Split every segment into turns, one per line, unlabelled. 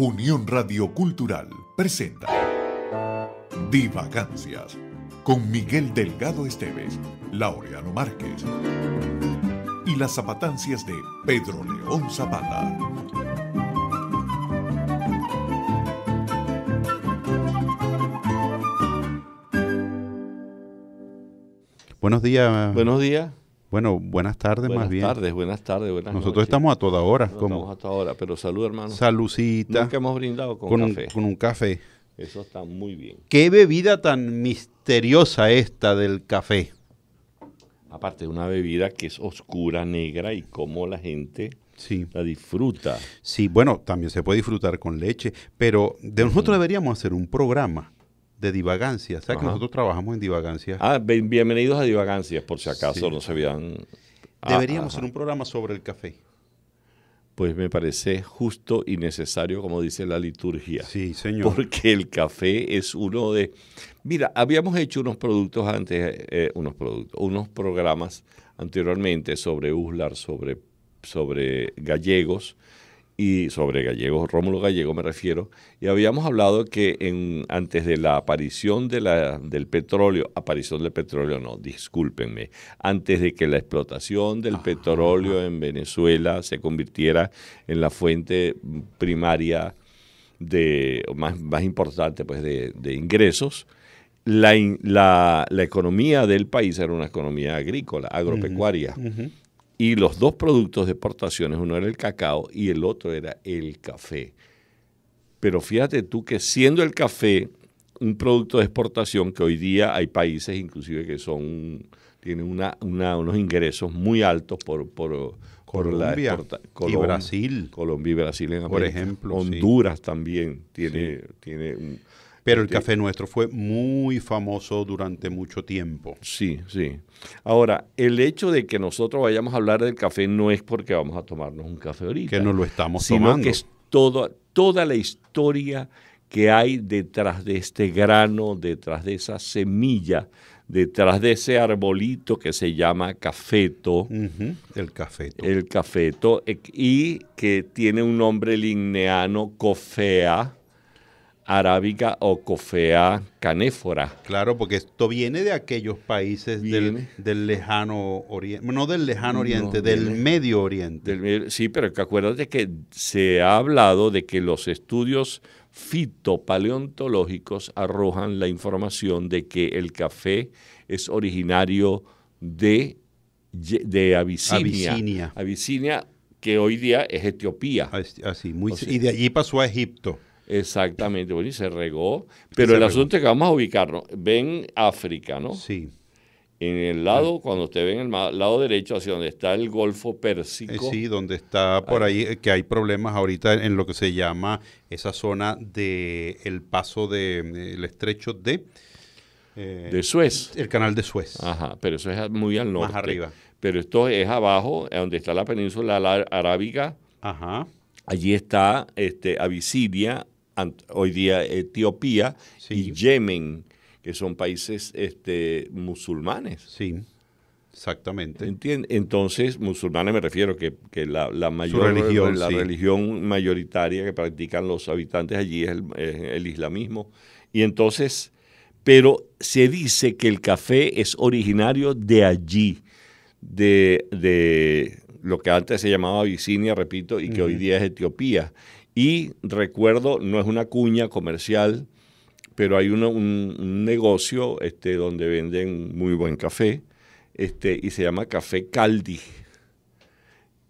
Unión Radio Cultural presenta Divagancias con Miguel Delgado Esteves, Laureano Márquez y las zapatancias de Pedro León Zapata.
Buenos días.
Buenos días.
Bueno, buenas tardes
buenas
más bien.
tardes, buenas tardes, buenas
Nosotros
noches.
estamos a toda hora. Como
Estamos a toda hora, pero salud, hermano.
salucita.
Nunca hemos brindado con,
con, un, con un café.
Eso está muy bien.
¿Qué bebida tan misteriosa esta del café?
Aparte de una bebida que es oscura, negra y cómo la gente
Sí.
la disfruta.
Sí, bueno, también se puede disfrutar con leche, pero de nosotros deberíamos hacer un programa de divagancia. ¿Sabes que
Ajá.
nosotros trabajamos en divagancia?
Ah, bien- bienvenidos a Divagancias, por si acaso
Sí.
no se habían... Ah,
deberíamos hacer un programa sobre el café.
Pues me parece justo y necesario, como dice la liturgia.
Sí, señor.
Porque el café es uno de... Mira, habíamos hecho unos productos antes, eh, unos productos, unos programas anteriormente sobre Uslar, sobre, sobre gallegos y sobre gallegos, Rómulo Gallego me refiero, y habíamos hablado que en, antes de la aparición de la, del petróleo, aparición del petróleo no, discúlpenme, antes de que la explotación del petróleo en Venezuela se convirtiera en la fuente primaria de o más, más importante pues de, de ingresos, la, la, la economía del país era una economía agrícola, agropecuaria. Y los dos productos de exportaciones, uno era el cacao y el otro era el café. Pero fíjate tú que siendo el café un producto de exportación, que hoy día hay países inclusive que son tienen una, una- unos ingresos muy altos por, por, por la
Colombia
exporta-
y Brasil.
Colombia y Brasil en
Por
América.
ejemplo, sí.
Honduras también tiene, tiene un-
Pero el café nuestro fue muy famoso durante mucho tiempo.
Sí, sí. Ahora, el hecho de que nosotros vayamos a hablar del café no es porque vamos a tomarnos un café ahorita.
Que no lo estamos
sino
tomando.
que es todo, toda la historia que hay detrás de este grano, detrás de esa semilla, detrás de ese arbolito que se llama cafeto,
El café.
el cafeto, e- y que tiene un nombre ligneano, cofea arábica o cofea canéfora.
Claro, porque esto viene de aquellos países del, lejano oriente, no del lejano oriente,
No,
del medio oriente.
Del sí, pero que acuérdate que se ha hablado de que los estudios fitopaleontológicos arrojan la información de que el café es originario de, de Abisinia.
Abisinia.
Abisinia, que hoy día es Etiopía.
Así, así, muy,
O sea-
y de allí pasó a Egipto.
Exactamente, bueno, y se regó. Pero
se
el
regó.
asunto es que vamos a ubicarnos. Ven África, ¿no?
Sí,
En el lado, cuando usted ve en el lado derecho, hacia donde está el Golfo
Eh,
Pérsico.
sí, donde está por ahí, eh, que hay problemas ahorita en lo que se llama esa zona de el paso de el estrecho de, eh,
de Suez.
el canal de Suez.
Ajá, pero eso es muy al norte.
Más arriba.
Pero esto es abajo, eh, donde está la península arábiga.
Ajá.
Allí está este, Abisinia, ant- hoy día Etiopía,
Sí.
y Yemen, que son países este, musulmanes.
Sí, exactamente.
Entonces, musulmanes me refiero que, que la, la mayor
religión,
la
sí.
religión mayoritaria que practican los habitantes allí es el, es el islamismo. Y entonces, pero se dice que el café es originario de allí, de, de lo que antes se llamaba Abisinia, repito, y que hoy día es Etiopía. Y recuerdo, no es una cuña comercial, pero hay un negocio este, donde venden muy buen café este, y se llama Café Caldi,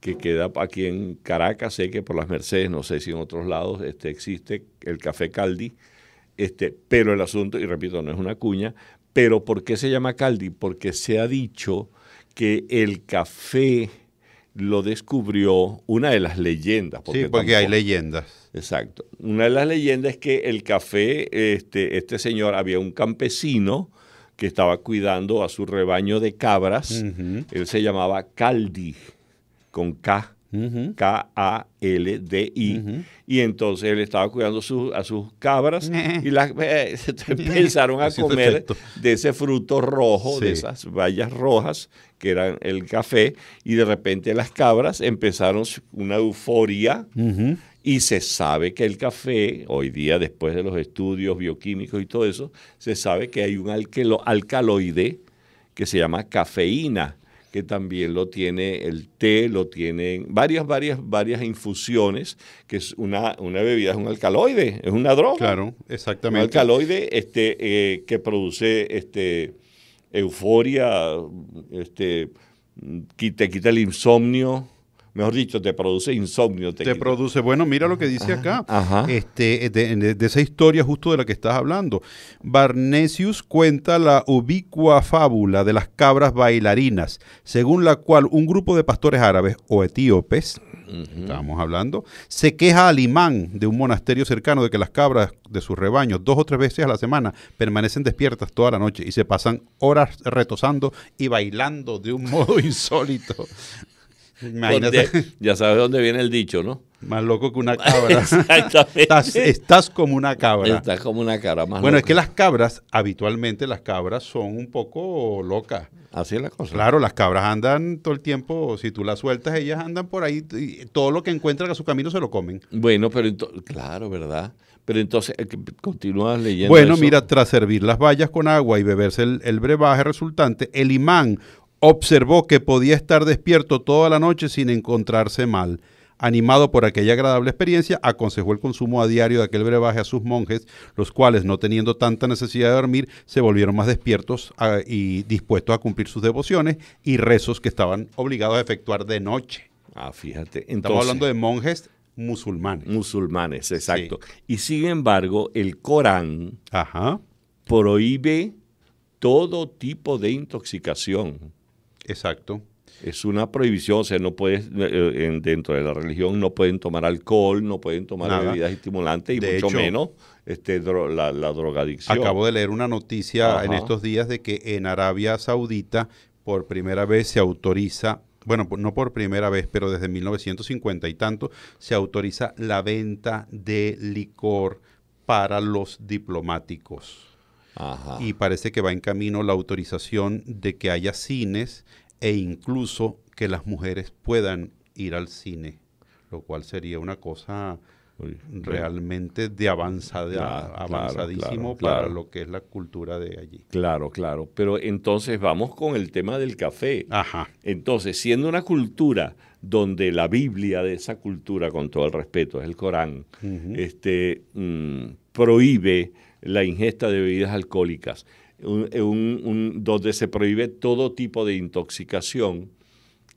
que queda aquí en Caracas, sé que por las Mercedes, no sé si en otros lados este, existe el Café Caldi, este, pero el asunto, y repito, no es una cuña, pero ¿por qué se llama Caldi? Porque se ha dicho que el café lo descubrió una de las leyendas.
sí, porque hay leyendas.
Exacto. Una de las leyendas es que el café, este, este señor, había un campesino que estaba cuidando a su rebaño de cabras. Él se llamaba Caldi, con K, K-A-L-D-I. Y entonces él estaba cuidando a sus cabras y las eh, empezaron a comer de ese fruto rojo, de esas bayas rojas que eran el café, y de repente las cabras empezaron una euforia. Y se sabe que el café, hoy día después de los estudios bioquímicos y todo eso, se sabe que hay un alcaloide que se llama cafeína que también lo tiene el té, lo tienen varias, varias, varias infusiones, que es una, una bebida, es un alcaloide, es una droga.
Claro, exactamente.
Un alcaloide este, eh, que produce este, euforia, este, te quita el insomnio, mejor dicho, te produce insomnio.
Te, produce, bueno, mira lo que dice acá, Este, de, esa historia justo de la que estás hablando. Barnesius cuenta la ubicua fábula de las cabras bailarinas, según la cual un grupo de pastores árabes o etíopes, estábamos hablando, se queja al imán de un monasterio cercano de que las cabras de sus rebaños dos o tres veces a la semana permanecen despiertas toda la noche y se pasan horas retosando y bailando de un modo insólito.
ya sabes dónde viene el dicho, ¿no?
Más loco que una cabra. Exactamente. Estás, como una cabra.
Estás como una cabra. Más
bueno, es que las cabras, habitualmente las cabras son un poco locas.
Así es la cosa.
Claro, las cabras andan todo el tiempo, si tú las sueltas, ellas andan por ahí y todo lo que encuentran a su camino se lo comen.
Bueno, pero claro, ¿verdad? Pero entonces, eh, continúas leyendo.
Bueno, mira, tras servir las vallas con agua y beberse el brebaje resultante, el imán observó que podía estar despierto toda la noche sin encontrarse mal. Animado por aquella agradable experiencia, aconsejó el consumo a diario de aquel brebaje a sus monjes, los cuales, no teniendo tanta necesidad de dormir, se volvieron más despiertos ah, y dispuestos a cumplir sus devociones y rezos que estaban obligados a efectuar de noche.
Ah, fíjate.
Estamos hablando de monjes musulmanes.
Musulmanes, exacto. Y sin embargo, el Corán prohíbe todo tipo de intoxicación.
Exacto.
Es una prohibición, o sea, no puedes, eh, eh, dentro de la religión no pueden tomar alcohol, no pueden tomar bebidas estimulantes y mucho menos este, la, drogadicción.
Acabo de leer una noticia en estos días de que en Arabia Saudita por primera vez se autoriza bueno, no por primera vez, pero desde 1950 y tanto, se autoriza la venta de licor para los diplomáticos. Y parece que va en camino la autorización de que haya cines e incluso que las mujeres puedan ir al cine, lo cual sería una cosa realmente de avanzada, avanzadísimo para lo que es la cultura de allí.
Claro, claro. Pero entonces vamos con el tema del café.
Ajá.
Entonces, siendo una cultura donde la Biblia de esa cultura, con todo el respeto, es el Corán, este, mm, prohíbe la ingesta de bebidas alcohólicas, donde se prohíbe todo tipo de intoxicación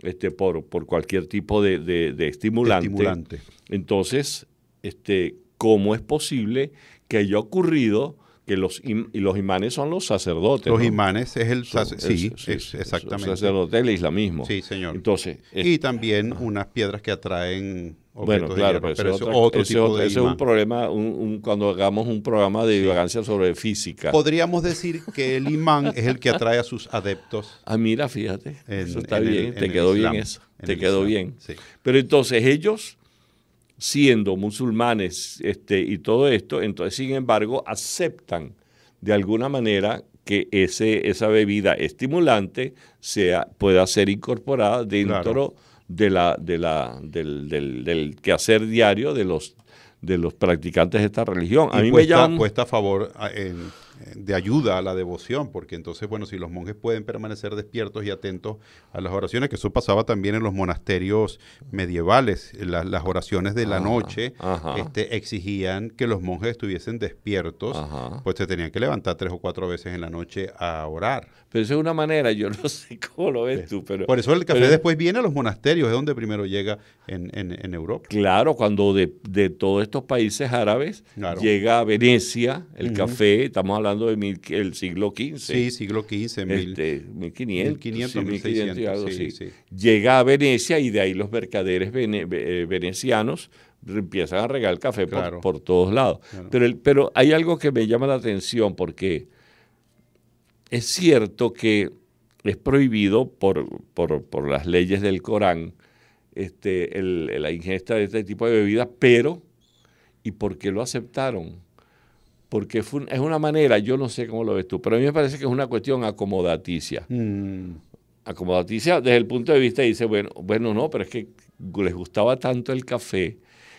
este, por, por cualquier tipo de, estimulante. Entonces, este, ¿cómo es posible que haya ocurrido que los, y los imanes son los sacerdotes.
Los imanes es el sí, es, exactamente.
El sacerdote del islamismo.
Sí, señor.
Entonces,
y también unas piedras que atraen
bueno, claro, pero, es otro tipo de ese es un problema un, cuando hagamos un programa de divagancia sobre física.
Podríamos decir que el imán es el que atrae a sus adeptos.
Ah, mira, fíjate. eso está bien, te quedó bien eso. Te quedó bien. Pero entonces ellos siendo musulmanes este, y todo esto, entonces sin embargo aceptan de alguna manera que ese, esa bebida estimulante sea, pueda ser incorporada dentro de la, de la, del, del, del, quehacer diario de los, de los practicantes de esta religión.
A mí me llama, puesta a favor en, de ayuda a la devoción, porque entonces, bueno, si los monjes pueden permanecer despiertos y atentos a las oraciones, que eso pasaba también en los monasterios medievales, las oraciones de la noche este, exigían que los monjes estuviesen despiertos, pues se tenían que levantar tres o cuatro veces en la noche a orar.
Pero eso es una manera, yo no sé cómo lo ves tú, pero...
Por eso el café después viene a los monasterios, es donde primero llega en, en, Europa.
Claro, cuando de, de, todos estos países árabes llega a Venecia el café, estamos hablando del siglo XV.
Sí, siglo XV.
Este, 1500, 1500, Llega a Venecia y de ahí los mercaderes eh, venecianos empiezan a regar café por, todos lados. Pero, pero hay algo que me llama la atención porque es cierto que es prohibido por, por, por las leyes del Corán este, la ingesta de este tipo de bebidas, pero ¿y por qué lo aceptaron? Porque es una manera, yo no sé cómo lo ves tú, pero a mí me parece que es una cuestión acomodaticia. Mm. Acomodaticia desde el punto de vista dice, bueno, bueno, no, pero es que les gustaba tanto el café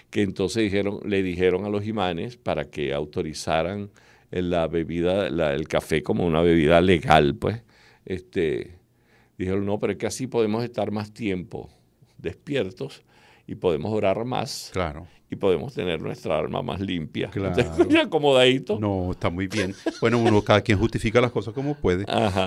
que entonces dijeron, le dijeron a los imanes para que autorizaran la bebida, el café como una bebida legal, pues, este, dijeron, no, pero es que así podemos estar más tiempo despiertos y podemos orar más.
Claro.
Y podemos tener nuestra alma más limpia. Claro. Entonces, acomodadito.
No, está muy bien. Bueno, uno, cada quien justifica las cosas como puede.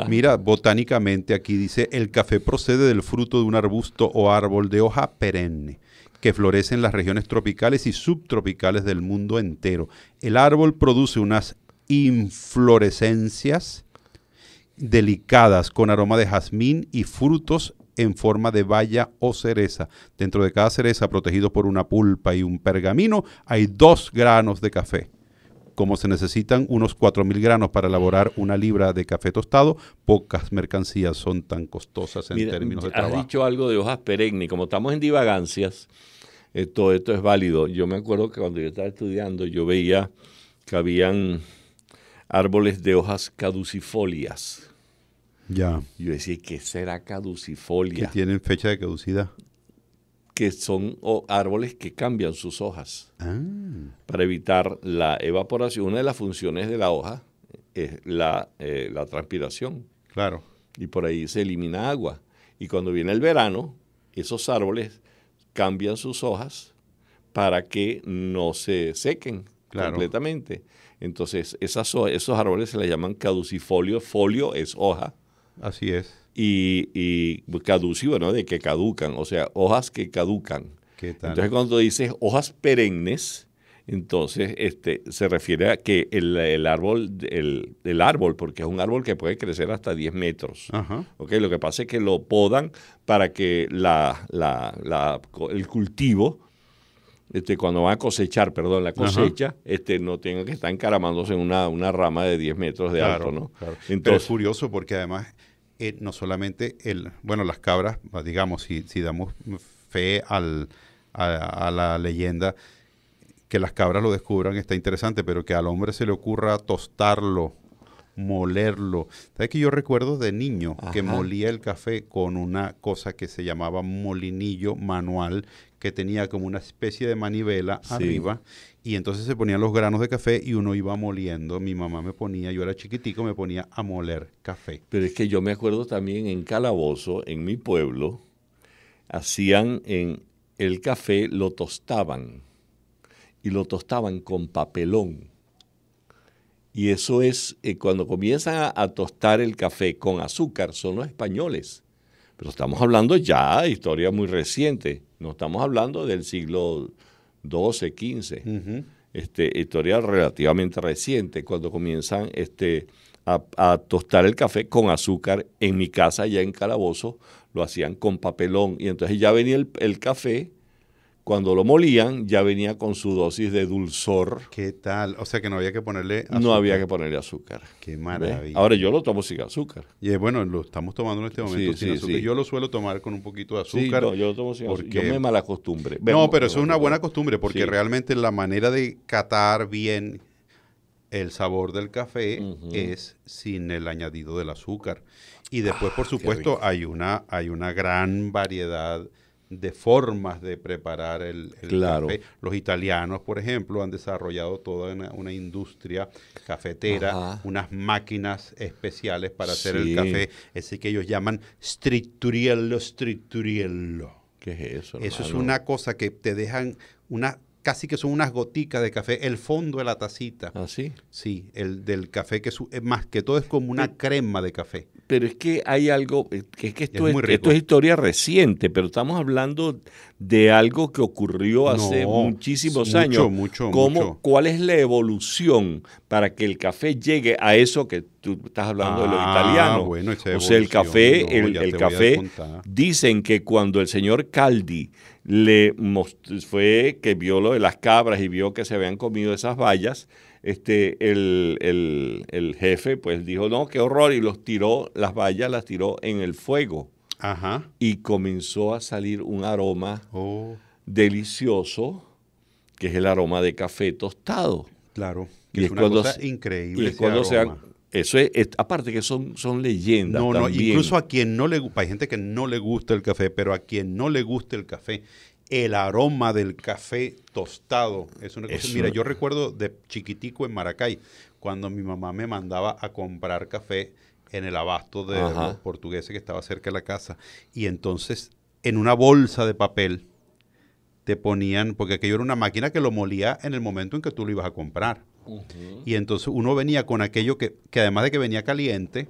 Mira, botánicamente aquí dice, el café procede del fruto de un arbusto o árbol de hoja perenne que florece en las regiones tropicales y subtropicales del mundo entero. El árbol produce unas inflorescencias delicadas con aroma de jazmín y frutos en forma de baya o cereza. Dentro de cada cereza, protegido por una pulpa y un pergamino, hay dos granos de café. Como se necesitan unos 4.000 granos para elaborar una libra de café tostado, pocas mercancías son tan costosas en términos de trabajo.
Has dicho algo de hojas perennes. Como estamos en divagancias, eh, todo esto es válido. Yo me acuerdo que cuando yo estaba estudiando, yo veía que habían árboles de hojas caducifolias.
Ya.
Yo decía, ¿qué será caducifolia?
Que tienen fecha de caducidad.
Que son árboles que cambian sus hojas ah. para evitar la evaporación. Una de las funciones de la hoja es la, eh, la transpiración.
Claro.
Y por ahí se elimina agua. Y cuando viene el verano, esos árboles cambian sus hojas para que no se sequen completamente. Entonces, esas, esos árboles se les llaman caducifolio. Folio es hoja.
Así es.
Y, y caduci, bueno, de que caducan, o sea, hojas que caducan. Entonces, cuando dices hojas perennes, entonces este, se refiere a que el, árbol, el, árbol, porque es un árbol que puede crecer hasta 10 metros. Lo que pasa es que lo podan para que la, la, el cultivo este, cuando van a cosechar, perdón, la cosecha, este, no tenga que estar encaramándose en una, una rama de 10 metros de alto, ¿no?
Entonces, es curioso porque además eh, no solamente el, bueno, las cabras, digamos, si, si damos fe al, a, la leyenda, que las cabras lo descubran está interesante, pero que al hombre se le ocurra tostarlo, molerlo. ¿Sabes que yo recuerdo de niño que molía el café con una cosa que se llamaba molinillo manual que tenía como una especie de manivela arriba y entonces se ponían los granos de café y uno iba moliendo. Mi mamá me ponía, yo era chiquitico, me ponía a moler café.
Pero es que yo me acuerdo también en Calabozo, en mi pueblo, hacían en el café, lo tostaban y lo tostaban con papelón. Y eso es, eh, cuando comienzan a, tostar el café con azúcar, son los españoles. Pero estamos hablando ya de historia muy reciente. No estamos hablando del siglo XII, XV. este, historia relativamente reciente, cuando comienzan este, a, tostar el café con azúcar. En mi casa, ya en Calabozo, lo hacían con papelón. Y entonces ya venía el, el café cuando lo molían ya venía con su dosis de dulzor.
¿Qué tal? O sea que no había que ponerle azúcar.
No había que ponerle azúcar.
Qué maravilla.
Ahora yo lo tomo sin azúcar.
Y bueno, lo estamos tomando en este momento sin azúcar. Yo lo suelo tomar con un poquito de azúcar.
no, yo lo tomo sin azúcar. Yo me malacostumbre.
No, pero eso es una buena costumbre porque realmente la manera de catar bien el sabor del café es sin el añadido del azúcar. Y después, por ah, supuesto, hay una, hay una gran variedad de formas de preparar el, café. Los italianos, por ejemplo, han desarrollado toda una, industria cafetera, unas máquinas especiales para hacer el café, ese que ellos llaman strituriello, strituriello.
¿Qué es eso?
Eso es una cosa que te dejan una casi que son unas goticas de café, el fondo de la tacita.
¿Ah, sí?
Sí, el del café que es, más que todo es como una crema de café
pero es que hay algo, eh, que es que esto es, esto es, historia reciente, pero estamos hablando de algo que ocurrió hace muchísimos años.
Mucho,
¿Cómo, ¿Cuál es la evolución para que el café llegue a eso que tú estás hablando de lo ah, italiano?
Bueno,
o sea, el café, el, café, dicen que cuando el señor Caldi le fue que vio lo de las cabras y vio que se habían comido esas vallas, este, el, jefe pues dijo, no, qué horror, y los tiró, las vallas las tiró en el fuego.
Ajá.
y comenzó a salir un aroma
Oh,
delicioso, que es el aroma de café tostado.
claro.
Y
es
es
una
cuando
cosa increíble.
Y es
ese
cuando
aroma.
Eso es, es- aparte que son, son leyendas
No, no, incluso a quien no le gusta, hay gente que no le gusta el café, pero a quien no le gusta el café, el aroma del café tostado es una cosa.
Eso-
Mira, yo recuerdo de chiquitico en Maracay, cuando mi mamá me mandaba a comprar café en el abasto de
Ajá.
los portugueses que estaba cerca de la casa, y entonces en una bolsa de papel te ponían, porque aquello era una máquina que lo molía en el momento en que tú lo ibas a comprar. Y entonces uno venía con aquello que, que además de que venía caliente,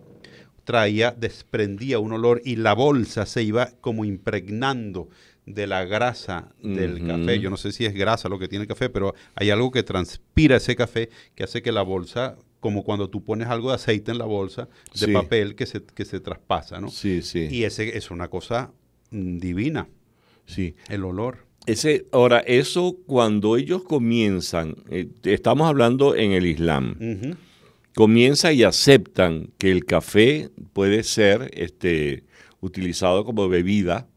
traía, desprendía un olor y la bolsa se iba como impregnando de la grasa del café. Yo no sé si es grasa lo que tiene el café, pero hay algo que transpira ese café que hace que la bolsa, como cuando tú pones algo de aceite en la bolsa de
Sí.
papel que se, que se traspasa, ¿no?
Sí, sí.
Y ese es una cosa mm, divina,
sí.
el olor.
Ese, ahora, eso cuando ellos comienzan, eh, estamos hablando en el Islam,
Ujú.
comienzan y aceptan que el café puede ser este, utilizado como bebida,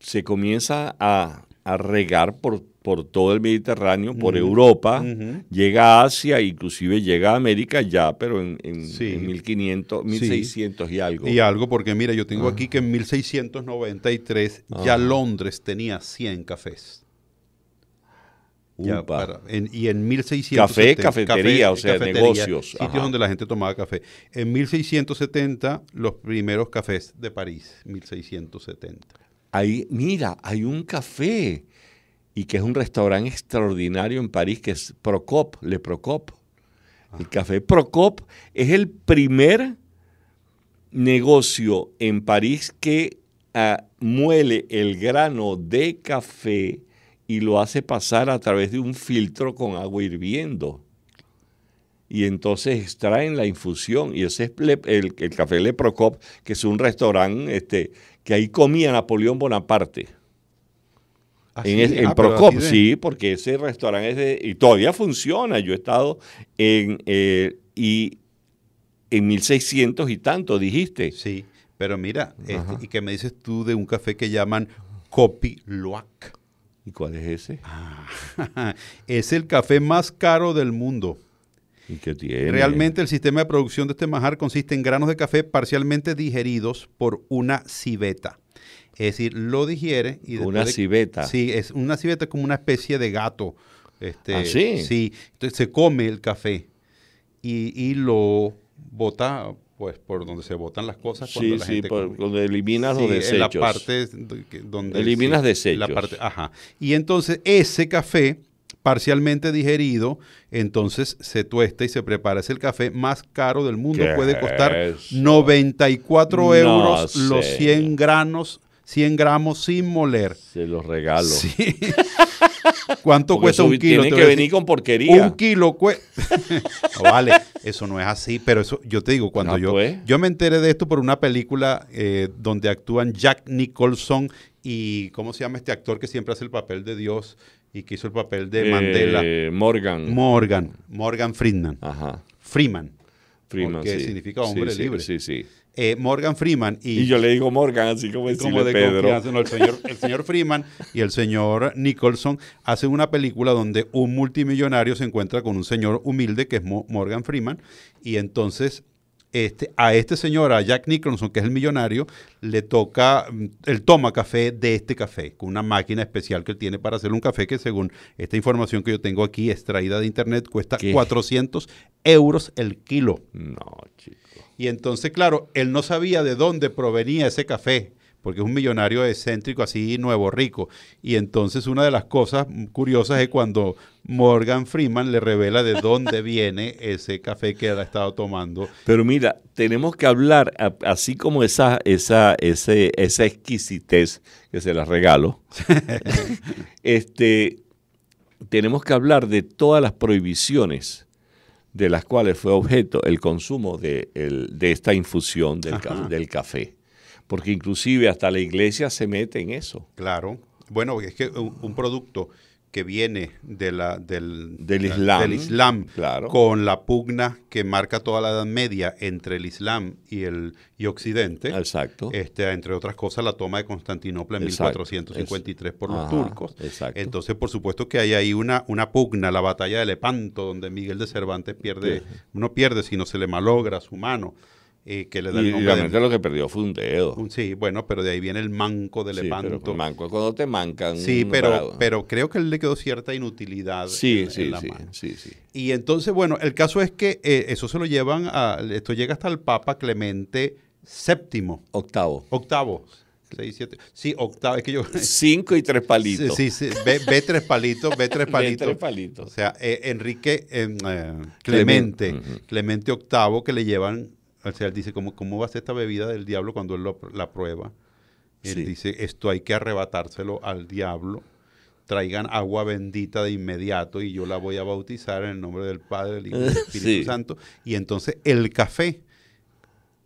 se comienza a, a regar por, por todo el Mediterráneo, por Europa, llega a Asia, inclusive llega a América ya, pero en, en,
Sí.
en 1500, 1600 y algo.
Y algo, porque mira, yo tengo aquí que en 1693 ya
Ah.
Londres tenía 100 cafés. Ya para- en- y en 1670...
Café, cafetería, o sea, negocios,
Sitios
ajá.
donde la gente tomaba café. En 1670, los primeros cafés de París, 1670.
Ahí, mira, hay un café y que es un restaurante extraordinario en París que es Procop, Le Procop. El café Procop es el primer negocio en París que ah, muele el grano de café y lo hace pasar a través de un filtro con agua hirviendo. Y entonces extraen la infusión. Y ese es Le- el, el café Le Procop, que es un restaurante este, que ahí comía Napoleón Bonaparte.
Ah,
En,
sí,
en
ah,
Procop, sí, porque ese restaurante es de, y todavía funciona. Yo he estado en, eh, y en 1600 y tanto, dijiste.
Sí, pero mira, este. ¿y qué me dices tú de un café que llaman Copi Loac?
¿Y cuál es ese?
Ah. es el café más caro del mundo.
¿Y qué tiene?
Realmente el sistema de producción de este manjar consiste en granos de café parcialmente digeridos por una civeta. Es decir, lo digiere y
Una
de-
civeta.
Sí, es una civeta es como una especie de gato. Este,
¿Ah, sí?
Sí, entonces se come el café y, y lo bota pues por donde se botan las cosas cuando
Sí,
la
sí,
gente
por- cuando eliminas
Sí,
los desechos.
En la parte donde
Eliminas desechos.
La parte, ajá. Y entonces ese café parcialmente digerido, entonces se tuesta y se prepara. Es el café más caro del mundo.
¿Qué
Puede costar
es eso?
94
No
euros los
sé.
100 granos, 100 gramos sin moler.
Se los regalo.
Sí. ¿Cuánto
Porque
cuesta un kilo?
Tiene
Te
que venir con porquería.
Un kilo cuesta. vale, eso no es así, pero eso yo te digo, cuando
Ah,
yo,
pues.
yo me enteré de esto por una película eh, donde actúan Jack Nicholson y ¿cómo se llama este actor que siempre hace el papel de Dios y que hizo el papel de Mandela?
Eh, Morgan.
Morgan, Morgan Friedman.
Ajá.
Freeman.
Freeman, sí.
significa hombre
Sí, sí,
libre.
Sí, sí.
Eh, Morgan Freeman y,
Y yo le digo Morgan, así como
como de
Pedro.
confianza. No, el, señor, el señor Freeman y el señor Nicholson hacen una película donde un multimillonario se encuentra con un señor humilde que es Mo- Morgan Freeman y entonces este, a este señor, a Jack Nicholson, que es el millonario, le toca, mm, él toma café de este café, con una máquina especial que él tiene para hacer un café que según esta información que yo tengo aquí extraída de internet cuesta
¿Qué?
400 euros el kilo.
No, chico.
Y entonces, claro, él no sabía de dónde provenía ese café, porque es un millonario excéntrico así, nuevo, rico. Y entonces una de las cosas curiosas es cuando Morgan Freeman le revela de dónde viene ese café que él ha estado tomando.
Pero mira, tenemos que hablar, así como esa, esa, ese, esa exquisitez que se las regalo, este, tenemos que hablar de todas las prohibiciones de las cuales fue objeto el consumo de, el- de esta infusión del, ca- del café. Porque inclusive hasta la iglesia se mete en eso.
Claro. Bueno, es que un, un producto que viene de la, del,
del Islam,
del islam
claro.
con la pugna que marca toda la Edad Media entre el Islam y el y Occidente.
Exacto.
Este, entre otras cosas, la toma de Constantinopla en 1453 por los turcos.
Exacto.
Entonces, por supuesto que hay ahí una, una pugna, la batalla de Lepanto, donde Miguel de Cervantes pierde, no pierde, sino se le malogra su mano. Eh, que le da
y,
el nombre
de, lo que perdió fue un dedo.
sí, bueno, pero de ahí viene el manco de Lepanto.
Sí, pero manco cuando te mancan.
Sí, pero, pero creo que él le quedó cierta inutilidad
sí,
en,
sí,
la
sí,
mano.
Sí, sí.
Y entonces, bueno, el caso es que eh, eso se lo llevan a, esto llega hasta el Papa Clemente VII.
Octavo.
Octavo. Seis, siete. Sí, octavo. Es que yo.
Cinco y tres palitos.
Sí, sí, ve, ve, tres palitos, ve tres palitos.
ve tres palitos.
O sea, eh, Enrique eh, Clemente, Clemente, uh -huh. Clemente VIII, que le llevan o sea, él dice, ¿cómo, ¿cómo va a ser esta bebida del diablo cuando él lo, la prueba? Él sí. dice, esto hay que arrebatárselo al diablo. Traigan agua bendita de inmediato y yo la voy a bautizar en el nombre del Padre, del Hijo y del Espíritu sí. Santo. Y entonces el café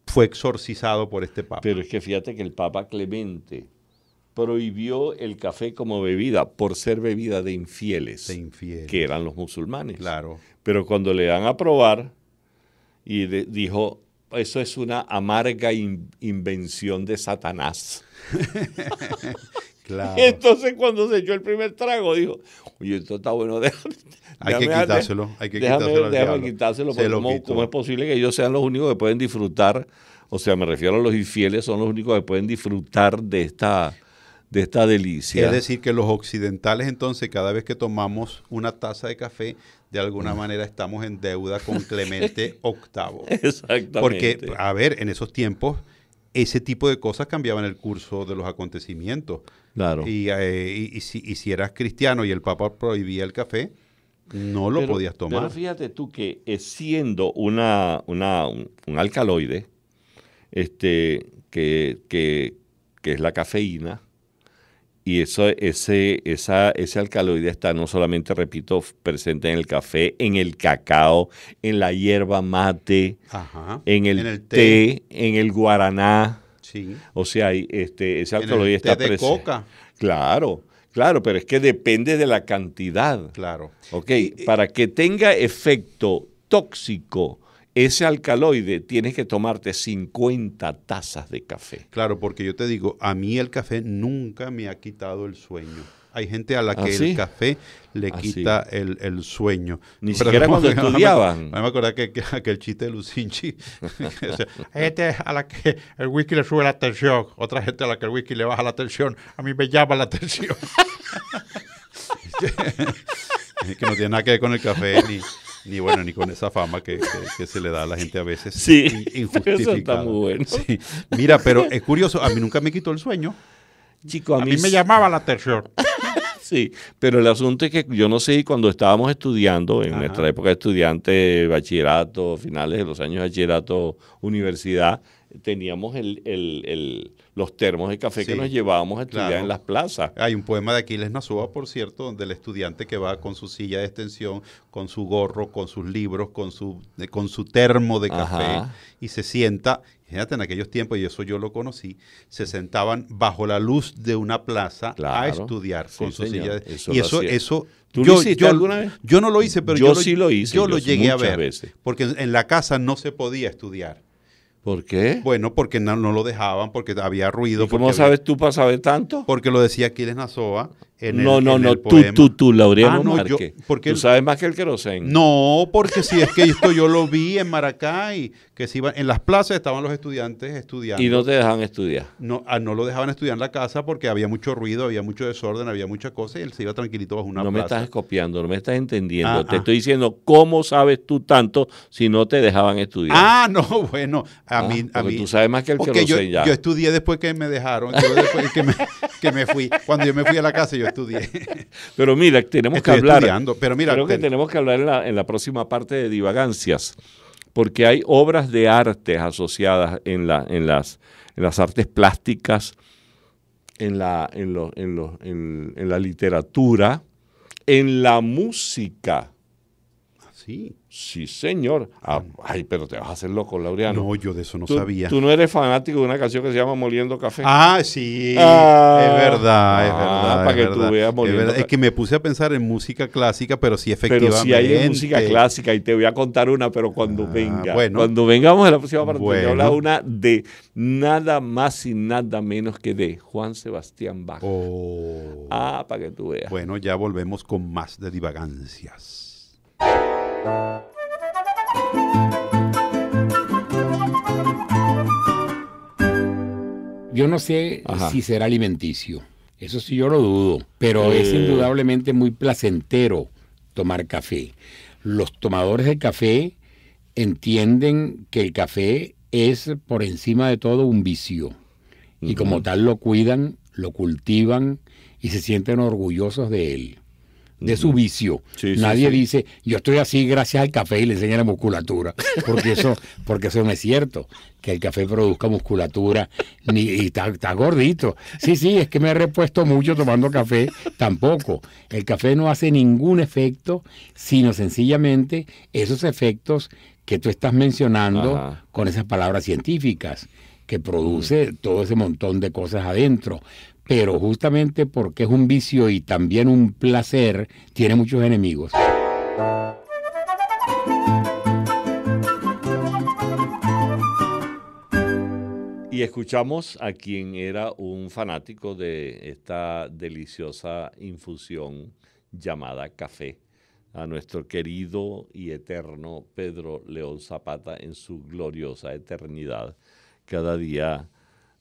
fue exorcizado por este Papa.
Pero es que fíjate que el Papa Clemente prohibió el café como bebida por ser bebida de infieles,
de infieles.
que eran los musulmanes.
Claro.
Pero cuando le dan a probar y de, dijo, eso es una amarga in, invención de Satanás.
claro.
Entonces cuando se echó el primer trago dijo, oye, esto está bueno, déjame,
hay que quitárselo, hay que
déjame,
quitárselo.
Déjame quitárselo, porque ¿cómo, ¿cómo, es posible que ellos sean los únicos que pueden disfrutar? O sea, me refiero a los infieles, son los únicos que pueden disfrutar de esta, de esta delicia.
Es decir, que los occidentales entonces, cada vez que tomamos una taza de café, de alguna manera estamos en deuda con Clemente VIII.
Exactamente.
Porque, a ver, en esos tiempos, ese tipo de cosas cambiaban el curso de los acontecimientos.
Claro.
Y, eh, y, y, si, y, si, eras cristiano y el Papa prohibía el café, no lo
pero,
podías tomar.
Pero fíjate tú que siendo una, una, un, un alcaloide, este, que, que, que es la cafeína, y eso, ese, esa, ese alcaloide está no solamente, repito, presente en el café, en el cacao, en la hierba mate,
Ajá.
En, el
en, el
té,
té,
en el guaraná.
Sí.
O sea, este, ese alcaloide
en el
está
té de
presente.
coca.
Claro, claro, pero es que depende de la cantidad.
Claro.
Ok, y, para que tenga efecto tóxico ese alcaloide tienes que tomarte 50 tazas de café.
Claro, porque yo te digo, a mí el café nunca me ha quitado el sueño. Hay gente a la que
¿Ah, sí?
el café le
¿Ah,
quita sí? el, el, sueño.
Ni Pero siquiera cuando estudiaban.
No me acuerdo que, que, aquel chiste de Lucinchi.
o sea, hay gente a la que el whisky le sube la tensión, otra gente a la que el whisky le baja la tensión. A mí me llama la atención.
es que no tiene nada que ver con el café ni ni bueno ni con esa fama que, que, que, se le da a la gente a veces
sí,
injustificada.
Eso está muy bueno.
Sí. Mira, pero es curioso, a mí nunca me quitó el sueño.
Chico, a,
a
mí,
mí me llamaba la atención.
Sí, pero el asunto es que yo no sé, cuando estábamos estudiando, en Ajá. nuestra época de estudiante, bachillerato, finales de los años de bachillerato, universidad, teníamos el, el, el, los termos de café sí, que nos llevábamos a estudiar
claro.
en las plazas.
Hay un poema de Aquiles Nazoa, por cierto, donde el estudiante que va con su silla de extensión, con su gorro, con sus libros, con su, con su termo de café
Ajá.
y se sienta, fíjate, en aquellos tiempos, y eso yo lo conocí, se sentaban bajo la luz de una plaza
claro.
a estudiar con su
señor.
silla de
eso
Y eso, eso
¿Tú
yo,
lo hiciste
yo,
alguna vez?
Yo no lo hice, pero
yo,
yo,
sí lo hice.
Yo, lo llegué a ver.
Veces.
Porque en la casa no se podía estudiar.
¿Por qué?
Bueno, porque no, no, lo dejaban, porque había ruido.
¿Y ¿Cómo sabes tú para saber tanto?
Porque lo decía Aquiles Nazoa. En
no,
el,
no,
en
no,
el
tú,
poema.
tú, tú, Laureano
ah, no. Yo, porque
tú sabes más que el querosén.
No, porque si es que esto yo lo vi en Maracay, que se iban, en las plazas estaban los estudiantes estudiando.
Y no te dejaban estudiar.
No, ah, no lo dejaban estudiar en la casa porque había mucho ruido, había mucho desorden, había mucha cosa y él se iba tranquilito bajo una
no
plaza.
me estás copiando, no me estás entendiendo.
Ah,
te
ah.
estoy diciendo, ¿cómo sabes tú tanto si no te dejaban estudiar?
Ah, no, bueno, a mí... A mí
tú sabes más que el
yo,
querosén ya.
yo estudié después que me dejaron, yo después que me, que me fui. Cuando yo me fui a la casa yo estudié.
Pero mira, tenemos
Estoy
que hablar.
estudiando, pero mira,
creo que
ten-
tenemos que hablar en la, en la próxima parte de divagancias, porque hay obras de arte asociadas en, la, en, las, en las artes plásticas, en la, en, lo- en, lo- en- en la literatura, en la música.
Sí.
Sí, señor. Ah, ay, pero te vas a hacer loco, Laureano.
No, yo de eso no
Tú-
sabía.
Tú no eres fanático de una canción que se llama Moliendo Café.
Ah, sí.
Ah.
es verdad, es
Ah,
verdad.
para
es
que tú
verdad,
veas
es,
moliendo
verdad. Es que me puse a pensar en música clásica, pero sí
pero
efectivamente.
si hay de música clásica y te voy a contar una, pero cuando
Ah,
venga.
bueno.
Cuando vengamos a la próxima parte, te voy a hablar
Bueno.
una de nada más y nada menos que de Juan Sebastián Bach.
Oh.
Ah, para que tú veas.
Bueno, ya volvemos con más de divagancias.
Yo no sé
Ajá.
si será alimenticio. Eso sí yo lo dudo. Pero es
Eh.
indudablemente muy placentero tomar café. Los tomadores de café entienden que el café es por encima de todo un vicio. Y como tal lo cuidan, lo cultivan y se sienten orgullosos de él. De su vicio.
Sí,
Nadie
sí.
dice, yo estoy así gracias al café y le enseña la musculatura. Porque eso, porque eso no es cierto. Que el café produzca musculatura ni, y está, gordito. Sí, sí, es que me he repuesto mucho tomando café. Tampoco. El café no hace ningún efecto, sino sencillamente esos efectos que tú estás mencionando
Ajá.
con esas palabras científicas, que produce todo ese montón de cosas adentro. Pero justamente porque es un vicio y también un placer, tiene muchos enemigos.
Y escuchamos a quien era un fanático de esta deliciosa infusión llamada café, a nuestro querido y eterno Pedro León Zapata en su gloriosa eternidad. Cada día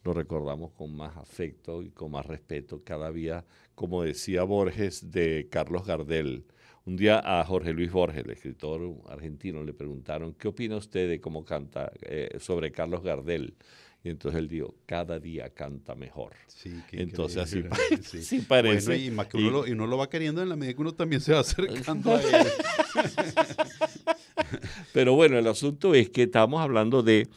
lo recordamos con más afecto y con más respeto. Cada día, como decía Borges de Carlos Gardel, un día a Jorge Luis Borges, el escritor argentino, le preguntaron, ¿qué opina usted de cómo canta eh, sobre Carlos Gardel? Y entonces él dijo, cada día canta mejor.
Sí, qué
Entonces así, pa-
sí.
sí parece.
Bueno, y, más que uno,
Y-
lo, y uno lo va queriendo en la medida que uno también se va acercando a él.
Pero bueno, el asunto es que estamos hablando de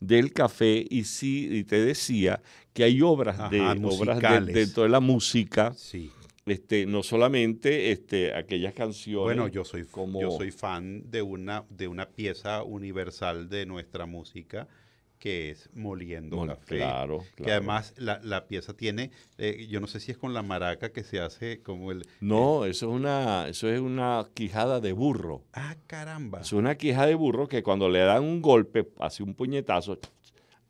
del café y sí, y te decía que hay obras de obras de- dentro de la música,
Sí.
este, no solamente este, aquellas canciones.
Bueno, yo soy,
como
yo soy fan de una, de una pieza universal de nuestra música que es Moliendo
Mol-
Café.
claro,
Que además la, la pieza tiene, eh, yo no sé si es con la maraca que se hace como el...
No, eso es una, eso es una quijada de burro.
Ah, caramba.
Es una quijada de burro que cuando le dan un golpe, hace un puñetazo,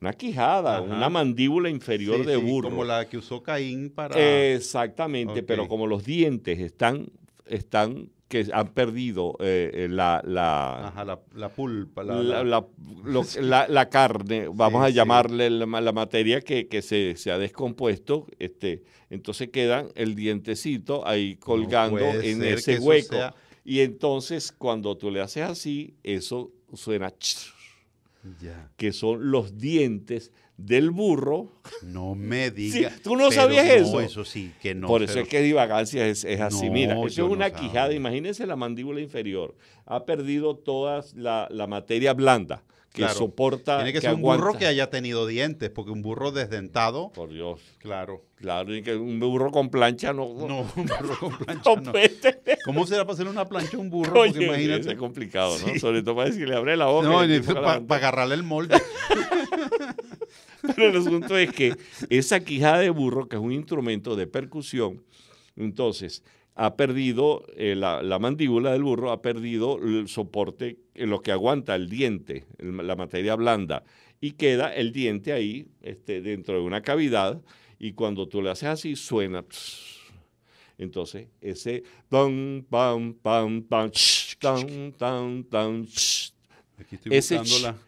una quijada,
Ajá.
una mandíbula inferior
Sí,
de
sí,
burro.
Como la que usó Caín para...
Exactamente, pero como los dientes están, están que han perdido eh, eh, la, la,
Ajá, la, la pulpa. La,
la, lo- carne, vamos
Sí,
a llamarle la, ma- la materia que, que se, se ha descompuesto, este, entonces queda el dientecito ahí colgando en ese hueco.
sea-
Y entonces cuando tú le haces así, eso suena ch-
Ya.
que son los dientes del burro.
No me digas.
¿tú no sabías
no,
eso?
eso sí, que no.
Por eso
pero-
es que divagancia es, es así.
No,
Mira, eso es
no
una
sabía.
quijada. Imagínense la mandíbula inferior. Ha perdido toda la, la materia blanda que
Claro.
soporta.
Tiene que, ser un burro
aguanta.
que haya tenido dientes, porque un burro desdentado,
Por Dios.
claro.
Claro, y que un burro con plancha no.
No, un burro con plancha
no
no. ¿Cómo será para hacer una plancha a un burro?
Oye,
Porque imagínate.
es complicado, ¿no?
Sí.
Sobre todo para decirle, abre la boca.
No, para
la-
agarrarle el molde.
Pero el asunto es que esa quijada de burro, que es un instrumento de percusión, entonces ha perdido eh, la, la mandíbula del burro, ha perdido el soporte, en lo que aguanta el diente, la materia blanda, y queda el diente ahí este, dentro de una cavidad, y cuando tú le haces así, suena. Entonces, ese pam, pam, pam, ch, tan, tan, tan,
Aquí estoy
Ese.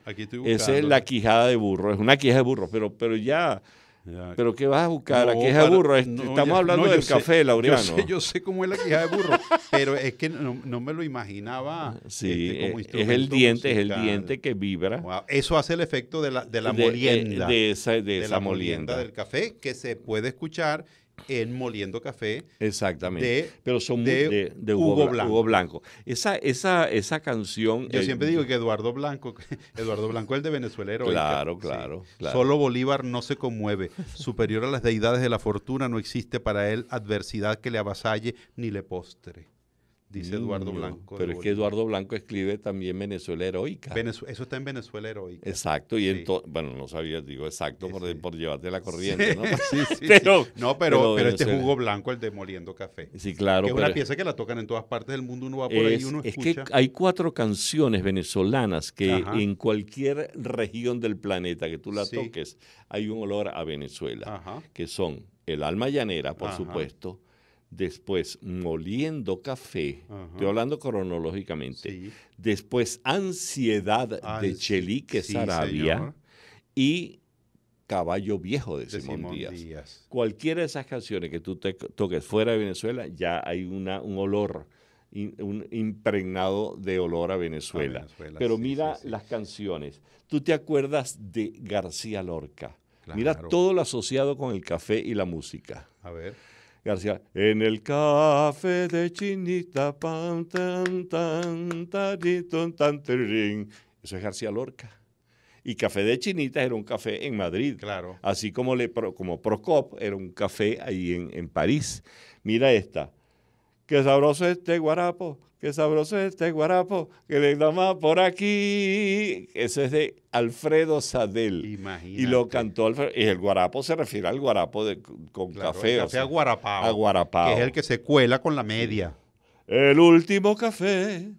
Aquí estoy
esa es la quijada de burro, es una quijada de burro, pero, pero ya,
Ya.
pero ¿qué vas a buscar? la quijada de burro,
no,
estamos
ya-
hablando
no,
del
sé,
café, Laureano.
Yo sé, yo sé cómo es la quijada de burro, pero es que no, no me lo imaginaba.
Sí,
este, como
eh, es el diente, es el diente que vibra.
Wow, Eso hace el efecto de la, de la
de- eh,
molienda.
De, esa, de
de
esa
la
molienda.
molienda del café que se puede escuchar en Moliendo Café.
Exactamente.
de-
Pero son
de
de, de
Hugo
Hugo, Bla-
Blanco.
Hugo Blanco. Esa, esa, esa canción.
Yo
eh,
siempre digo que Eduardo Blanco, Eduardo Blanco es el de Venezuela heroica.
Claro, claro, claro.
Solo Bolívar no se conmueve. Superior a las deidades de la fortuna, no existe para él adversidad que le avasalle ni le postre. Dice Eduardo
Niño,
Blanco.
Pero es que. Eduardo Blanco escribe también Venezuela heroica.
Eso está en Venezuela heroica.
Exacto, y
Sí.
entonces, bueno, no sabía, digo exacto
Sí,
por,
sí.
por llevarte la corriente, ¿no? Pero-
no, pero,
pero
pero este jugo blanco, el de Moliendo Café.
Sí, claro.
que es una pieza que la tocan en todas partes del mundo. Uno va por ahí
es,
y uno
es que
escucha.
hay cuatro canciones venezolanas que
Ajá.
en cualquier región del planeta que tú la toques, hay un olor a Venezuela,
Ajá.
que son El Alma Llanera, por
Ajá.
supuesto, después Moliendo Café,
Ajá.
estoy hablando cronológicamente,
Sí.
después Ansiedad de Chelique
sí,
Sarabia
señor.
y Caballo Viejo de,
de
Simón,
Simón
Díaz.
Díaz.
Cualquiera de esas canciones que tú te toques fuera de Venezuela, ya hay una, un olor in- un impregnado de olor a Venezuela.
Venezuela,
Pero
sí,
mira las canciones. ¿Tú te acuerdas de García Lorca? Mira todo lo asociado con el café y la música.
A ver.
García, en el café de Chinita, pan, tan, tan, tarito, tan, tirín. Eso es García Lorca. Y Café de Chinita era un café en Madrid.
Claro.
Así como, le, como Procop era un café ahí en, en París. Mira esta. Qué sabroso este guarapo, qué sabroso este guarapo, que le da más por aquí. Eso es de Alfredo Sadel.
Imagínate.
Y lo cantó Alfredo. Y el guarapo se refiere al guarapo de, con
Claro,
café.
el
o
café
sea,
aguarapao.
aguarapao.
Que es el que se cuela con la media.
El último café.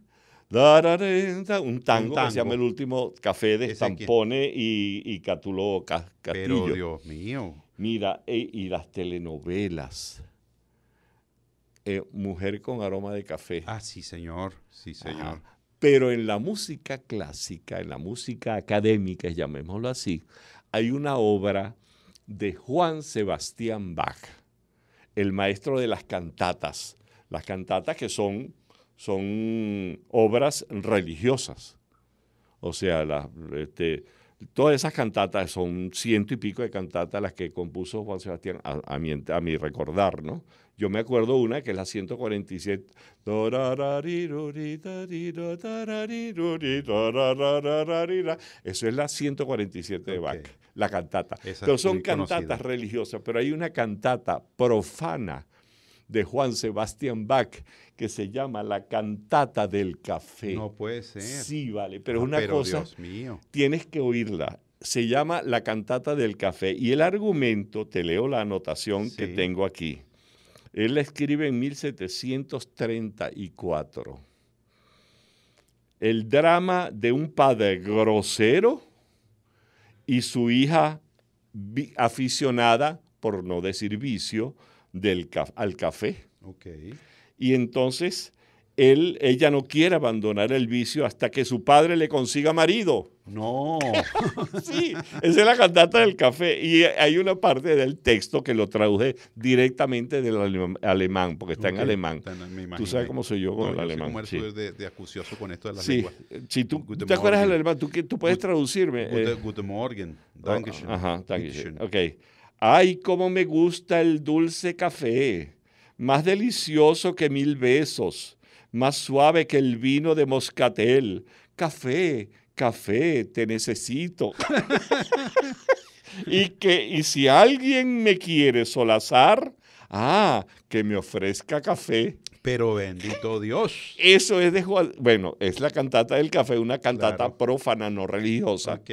dararenta, un tango,
Un
que se llama
tango.
El último café de
¿Ese quién?
Stampone y, y Catulo Castillo.
Pero Dios mío.
Mira, e- y las telenovelas. Eh, Mujer con aroma de café.
Ah, sí, señor. Sí, señor.
Ajá. Pero en la música clásica, en la música académica, llamémoslo así, hay una obra de Juan Sebastián Bach, el maestro de las cantatas. Las cantatas que son, son obras religiosas. O sea, las, este, todas esas cantatas son ciento y pico de cantatas las que compuso Juan Sebastián, a, a mi, ent- a mi recordar, ¿no? Yo me acuerdo una que es la 147. Eso es la 147 de Bach, la cantata.
Esa
Pero son
conocida.
cantatas religiosas, pero hay una cantata profana de Juan Sebastián Bach que se llama La Cantata del Café.
No puede ser.
Sí, vale, pero
Ah,
es una cosa
Dios mío.
tienes que oírla. Se llama La cantata del café y el argumento, te leo la anotación que tengo aquí. Él la escribe en 1734. El drama de un padre grosero y su hija aficionada, por no decir vicio, del al café.
Ok.
Y entonces él, ella no quiere abandonar el vicio hasta que su padre le consiga marido.
No.
Sí, esa es la cantata del café. Y hay una parte del texto que lo traduje directamente del alem- alemán, porque está en
Ok,
alemán.
está en- me
Tú sabes cómo soy yo con
No,
el
yo
alemán. sí.
tú de, de acucioso con esto de las
Sí,
lenguas.
si tú
Guten
te acuerdas del alemán, tú, tú puedes
Gut-
traducirme.
Guten,
eh,
guten Morgen.
oh,
Dankeschön.
Ajá, Dankeschön.
Bitteschön.
Ok. Ay, cómo me gusta el dulce café. Más delicioso que mil besos. Más suave que el vino de moscatel. Café, café, te necesito. y que, y si alguien me quiere solazar, ah, que me ofrezca café.
Pero bendito Dios.
Eso es de Juan, bueno, es la cantata del café, una cantata
Claro.
profana, no religiosa
Ok.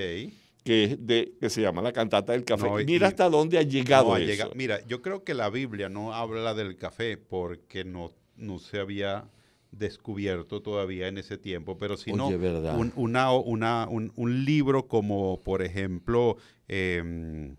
Que, es de, que se llama la cantata del café.
No, y-
Mira hasta dónde ha llegado
No,
eso.
Mira, yo creo que la Biblia no habla del café porque no, no se había descubierto todavía en ese tiempo, pero si no, un, una- una- un, un libro como, por ejemplo, em,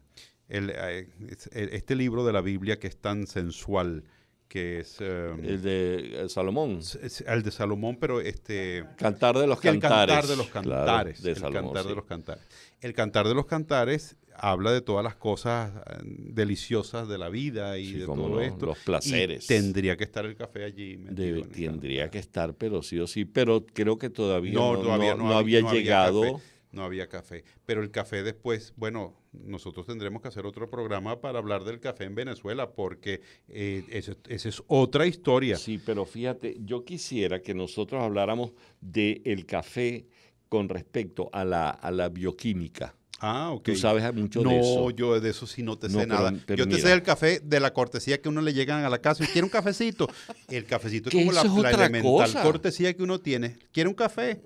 el, eh, e- este libro de la Biblia que es tan sensual, que es em,
El de eh, Salomón.
es- el de Salomón, pero este...
Cantar de los
que el
cantares.
cantar de los
Claro,
cantares.
de
el
Salomón,
cantar
sí.
de los cantares. El cantar de los cantares habla de todas las cosas eh, deliciosas de la vida y
Sí,
de todo
no,
esto.
los placeres.
Y tendría que estar el café allí.
Debe-
en el
tendría que estar, pero sí o sí. Pero creo que todavía
No,
no,
todavía
no-
había-
había
no había
llegado.
café. No había café. Pero el café después, bueno, nosotros tendremos que hacer otro programa para hablar del café en Venezuela, porque eh, esa es otra historia.
Sí, pero fíjate, yo quisiera que nosotros habláramos del café con respecto a la, a la bioquímica.
Ah, ok.
Tú sabes mucho
no,
de eso.
yo de eso sí no te
No,
sé
pero-
nada.
pero
yo te
mira.
sé el café de la cortesía que uno le llegan a la casa y quiere un cafecito. El cafecito es como la,
es
la elemental
cosa.
cortesía que uno tiene. ¿Quiere un café?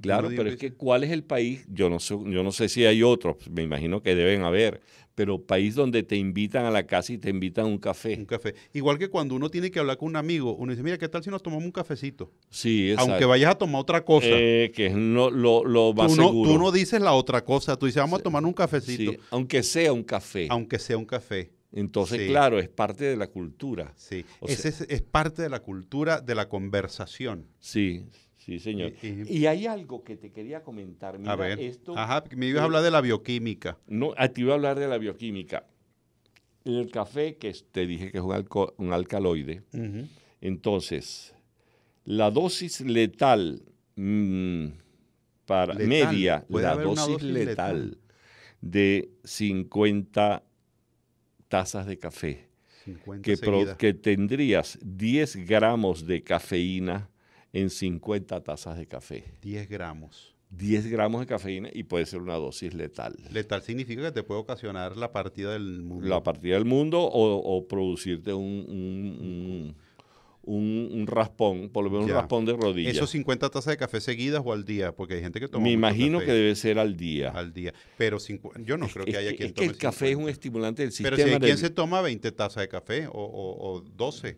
Claro, pero es que ¿cuál es el país? Yo no sé, yo no sé si hay otros, me imagino que deben haber, pero país donde te invitan a la casa y te invitan a un café.
Un café. Igual que cuando uno tiene que hablar con un amigo, uno dice, mira, ¿qué tal si nos tomamos un cafecito?
Sí, exacto.
Aunque vayas a tomar otra cosa.
Eh, que es no- lo, lo más
tú, no,
seguro.
tú no dices la otra cosa, tú dices, vamos a tomar un cafecito,
Sí, aunque sea un café.
aunque sea un café.
Entonces,
Sí.
claro, es parte de la cultura.
Sí, es parte de la cultura de la conversación.
Sí, sí, señor.
Y- y-
Y, hay algo que te quería comentar. Mira,
a ver,
esto.
ajá, me ibas a hablar de la bioquímica.
No, a ti iba a hablar de la bioquímica. El café, que te dije que es un, alco- un alcaloide, entonces, la dosis letal mm, para
Letal.
media, la dosis,
dosis
letal,
letal.
de 50 tazas de café,
50
que, pro-
seguidas.
que tendrías 10 gramos de cafeína en 50 tazas de café.
10 gramos.
10 gramos de cafeína y puede ser una dosis letal.
Letal significa que te puede ocasionar la partida del mundo.
la partida del mundo o, o producirte un, un, un- un- un raspón, por lo menos
Ya.
un raspón de rodilla.
Esos 50 tazas de café seguidas o al día, porque hay gente que toma
Me imagino
café
que debe ser al día.
al día. Pero cincu- yo no creo que haya quien
es que
tome
el café es un
50.
estimulante del
Pero
sistema
si hay quien
nervioso.
se toma 20 tazas de café o, o- o 12.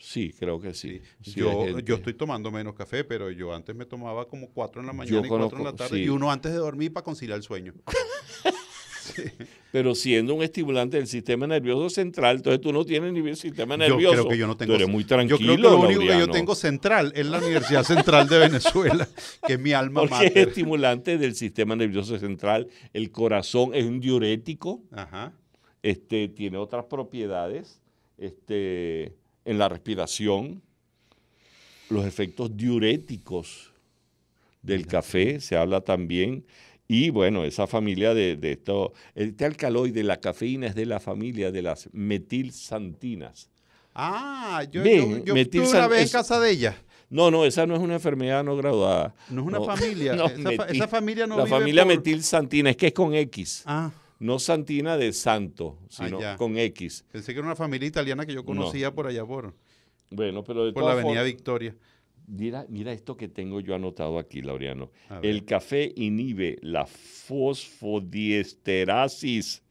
Sí, creo que sí. Sí,
yo, yo estoy tomando menos café, pero yo antes me tomaba como 4 en la
Yo
mañana y 4 en la
conozco-
tarde
sí.
y uno antes de dormir para conciliar el sueño.
Pero siendo un estimulante del sistema nervioso central, entonces tú no tienes ni sistema
Yo
nervioso.
creo que yo no tengo.
Tú eres muy tranquilo,
Yo creo que lo único que yo tengo central es la Universidad Central de Venezuela, que es mi alma
Porque es
mater.
estimulante del sistema nervioso central. El corazón es un diurético.
Ajá.
este, tiene otras propiedades este, en la respiración, los efectos diuréticos del café, se habla también, y bueno, esa familia de, de esto, este alcaloide, la cafeína es de la familia de las metilsantinas.
Ah, yo, yo, yo estuve una vez en casa de ella.
No, no, esa no es una enfermedad no graduada.
No es una familia.
no,
esa, fa-
metil-
esa familia no
La
vive
familia
por-
metilsantina, es que es con X.
Ah,
No santina de santo, sino con X.
pensé que era una familia italiana que yo conocía por allá, por,
Bueno, pero de
por la avenida Victoria.
Mira, mira esto que tengo yo anotado aquí, Laureano. El café inhibe la fosfodiesterasis,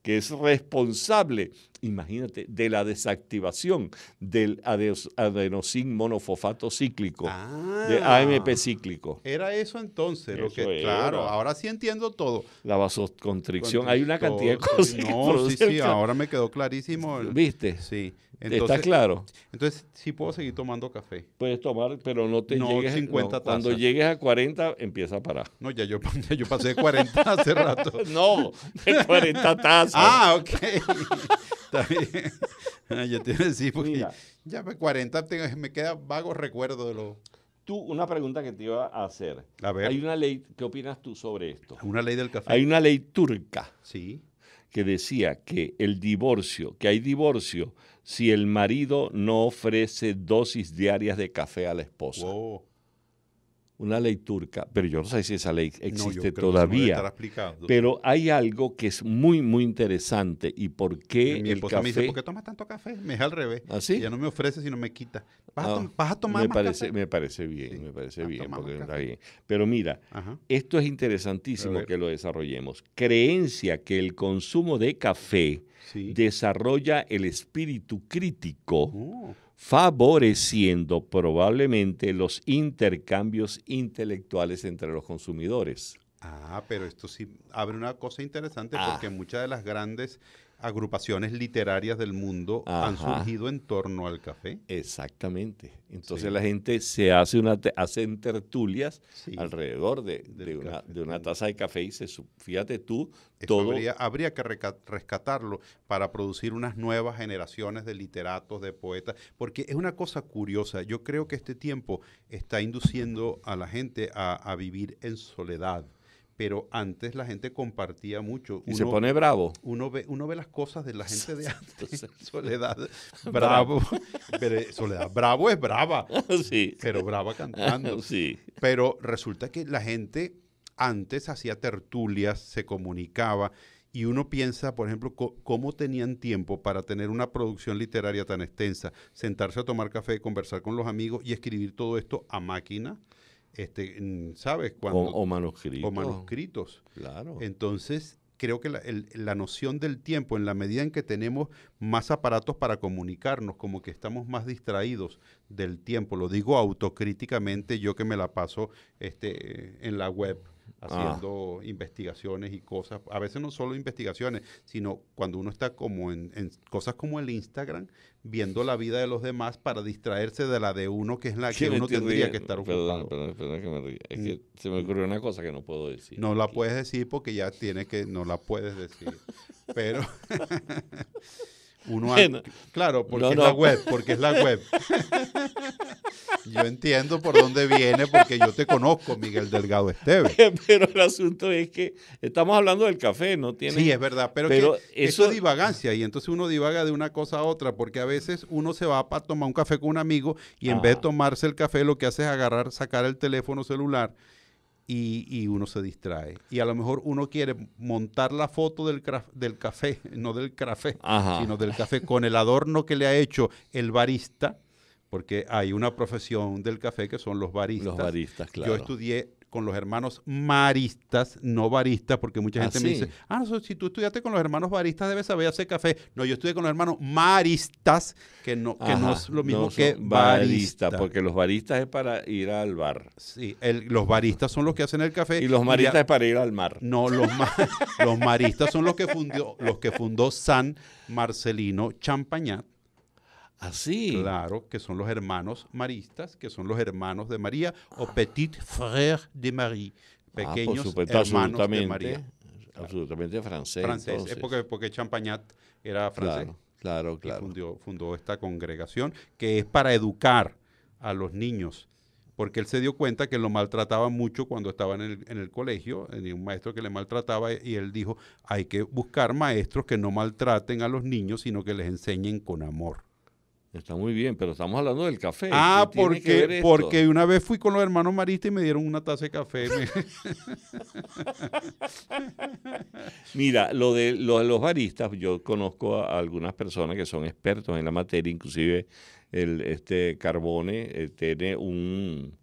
que es responsable, imagínate, de la desactivación del adenosín monofosfato cíclico, de
Ah.
AMP cíclico.
Era eso entonces, lo que, claro, ahora sí entiendo todo.
La vasoconstricción. Hay una cantidad de cosas. que
No, sí, sí, ahora me quedó clarísimo. el-
¿Viste?
Sí.
¿Está
Entonces,
claro?
entonces sí puedo seguir tomando café.
Puedes tomar, pero no te
No,
llegues.
50
no, cuando llegues a 40, empieza a parar.
No, ya yo, ya yo pasé de 40 hace rato.
No, de 40 tazas.
Ah, ok. Está bien. Ah, ya te iba a decir, porque
Mira.
ya me 40 tengo- me queda vago recuerdo de lo...
Tú, una pregunta que te iba a hacer.
A ver.
Hay una ley, ¿qué opinas tú sobre esto?
Una ley del café.
Hay una ley turca
Sí.
que decía que el divorcio, que hay divorcio si el marido no ofrece dosis diarias de café a la esposa.
Wow.
Una ley turca, pero yo no sé si esa ley existe
no
todavía. Pero hay algo que es muy, muy interesante y por qué
Mi
el
esposa me dice,
café...
¿por qué tomas tanto café? Me es al revés.
¿Ah, sí?
Ella no me ofrece, sino me quita. ¿Vas, a,
Ah,
tom- vas a tomar
me
más
parece,
café?
Me parece bien,
Sí.
me parece
Ah,
bien, porque está
café.
bien. Pero mira,
Ajá.
Esto es
A
interesantísimo que lo desarrollemos. Creencia que el consumo de café
Sí.
desarrolla el espíritu crítico,
Oh,
favoreciendo probablemente los intercambios intelectuales entre los consumidores.
Ah, pero esto sí abre una cosa interesante
Ah.
porque muchas de las grandes agrupaciones literarias del mundo han surgido en torno al café.
Exactamente. Entonces
Sí.
la gente se hace una te- hacen tertulias
Sí.
alrededor de, de una,
café.
de una taza de café y se fíjate tú
Eso
todo
habría, habría que rescatarlo para producir unas nuevas generaciones de literatos, de poetas, porque es una cosa curiosa. Yo creo que este tiempo está induciendo a la gente a, a vivir en soledad, pero antes la gente compartía mucho.
y se
Uno-
pone bravo.
uno ve, uno ve las cosas de la gente de antes. Soledad, bravo. Pero Soledad, bravo es brava,
sí.
pero brava cantando.
Sí.
Pero resulta que la gente antes hacía tertulias, se comunicaba y uno piensa, por ejemplo, cómo tenían tiempo para tener una producción literaria tan extensa, sentarse a tomar café, conversar con los amigos y escribir todo esto a máquina. Este, ¿Sabes?
Cuando, o, manuscritos.
O manuscritos.
Claro.
Entonces, creo que la, la, noción del tiempo, en la medida en que tenemos más aparatos para comunicarnos, como que estamos más distraídos del tiempo, lo digo autocríticamente, yo que me la paso este, en la web haciendo investigaciones y cosas, a veces no solo investigaciones, sino cuando uno está como en, cosas como el Instagram, viendo la vida de los demás para distraerse de la de uno, que es la que uno tendría que estar ocupado.
Perdón, perdón, que me Es que mm. se me ocurrió una cosa que no puedo decir.
No la puedes decir porque ya tiene que, no la puedes decir. Pero... Uno claro, porque es la web, porque es la web. yo entiendo por dónde viene, porque yo te conozco, Miguel Delgado Esteves.
pero el asunto es que estamos hablando del café, no tiene.
Sí, es verdad, pero, eso... eso es divagancia y entonces uno divaga de una cosa a otra, porque a veces uno se va para tomar un café con un amigo y en vez de tomarse el café, lo que hace es agarrar, sacar el teléfono celular y, uno se distrae. Y a lo mejor uno quiere montar la foto del, del café, no del café, sino del café con el adorno que le ha hecho el barista, porque hay una profesión del café que son los baristas.
Los baristas, claro.
Yo estudié con los hermanos maristas, no baristas, porque mucha gente me dice, ah, no, si tú estudiaste con los hermanos baristas debes saber hacer café. No, yo estudié con los hermanos maristas, que no, que no es lo mismo que barista.
Porque los baristas es para ir al bar.
Sí, los baristas son los que hacen el café.
Y los maristas es para ir al mar.
No, los, los maristas son los que, fundió, los que fundó San Marcelino Champagnat
Así.
Claro, que son los hermanos maristas, que son los hermanos de María, o Petit Frère de Marie, ah, pequeños hermanos de María.
Absolutamente francés.
Francés, porque, porque Champagnat era francés.
Claro, claro.
fundó, esta congregación que es para educar a los niños porque él se dio cuenta que lo maltrataba mucho cuando estaba en el, en el colegio, tenía un maestro que le maltrataba y él dijo, hay que buscar maestros que no maltraten a los niños, sino que les enseñen con amor.
Está muy bien, pero estamos hablando del café.
Ah, porque, porque una vez fui con los hermanos maristas y me dieron una taza de café.
Mira, lo de, los baristas, yo conozco a algunas personas que son expertos en la materia, inclusive el, este Carbone eh, tiene un,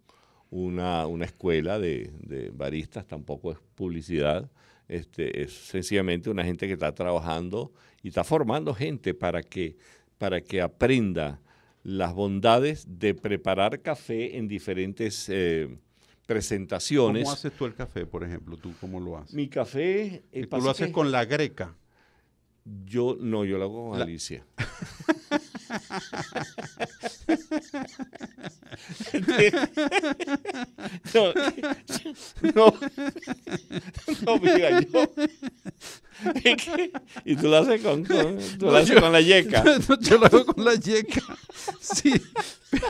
una, escuela de, de, baristas, tampoco es publicidad, este, es sencillamente una gente que está trabajando y está formando gente para que para que aprenda las bondades de preparar café en diferentes eh, presentaciones.
¿Cómo haces tú el café, por ejemplo? ¿Tú cómo lo haces?
Mi café...
¿Y tú lo haces con la greca?
Yo, no, yo lo hago con Alicia. no, no, no, mira, yo. y tú lo haces con, con tú lo haces con la yeca.
Yo, yo, lo hago con la yeca. Sí.